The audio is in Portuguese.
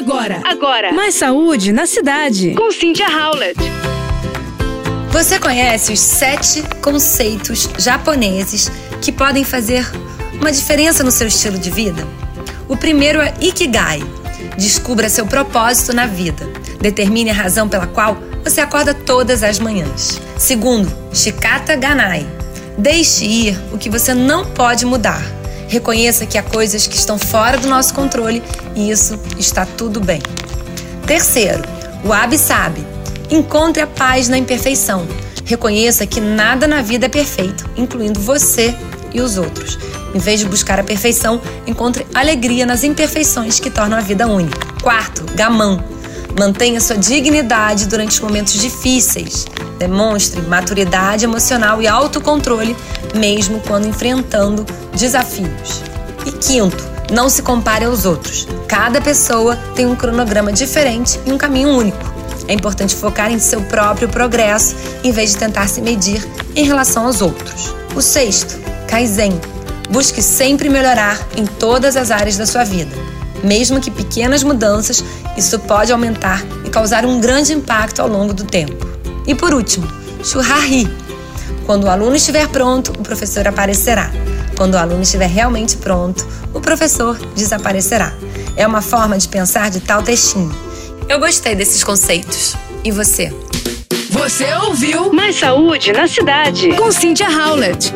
Agora, agora. Mais saúde na cidade. Com Cynthia Howlett. Você conhece os sete conceitos japoneses que podem fazer uma diferença no seu estilo de vida? O primeiro é Ikigai. Descubra seu propósito na vida. Determine a razão pela qual você acorda todas as manhãs. Segundo, Shikata Ganai. Deixe ir o que você não pode mudar. Reconheça que há coisas que estão fora do nosso controle e isso está tudo bem. Terceiro, o Abi Sabe. Encontre a paz na imperfeição. Reconheça que nada na vida é perfeito, incluindo você e os outros. Em vez de buscar a perfeição, encontre alegria nas imperfeições que tornam a vida única. Quarto, gamão. Mantenha sua dignidade durante os momentos difíceis. Demonstre maturidade emocional e autocontrole, mesmo quando enfrentando desafios. E quinto, não se compare aos outros. Cada pessoa tem um cronograma diferente e um caminho único. É importante focar em seu próprio progresso em vez de tentar se medir em relação aos outros. O sexto, Kaizen. Busque sempre melhorar em todas as áreas da sua vida. Mesmo que pequenas mudanças, isso pode aumentar e causar um grande impacto ao longo do tempo. E por último, Churrari. Quando o aluno estiver pronto, o professor aparecerá. Quando o aluno estiver realmente pronto, o professor desaparecerá. É uma forma de pensar de tal textinho. Eu gostei desses conceitos. E você? Você ouviu Mais Saúde na Cidade com Cynthia Howlett.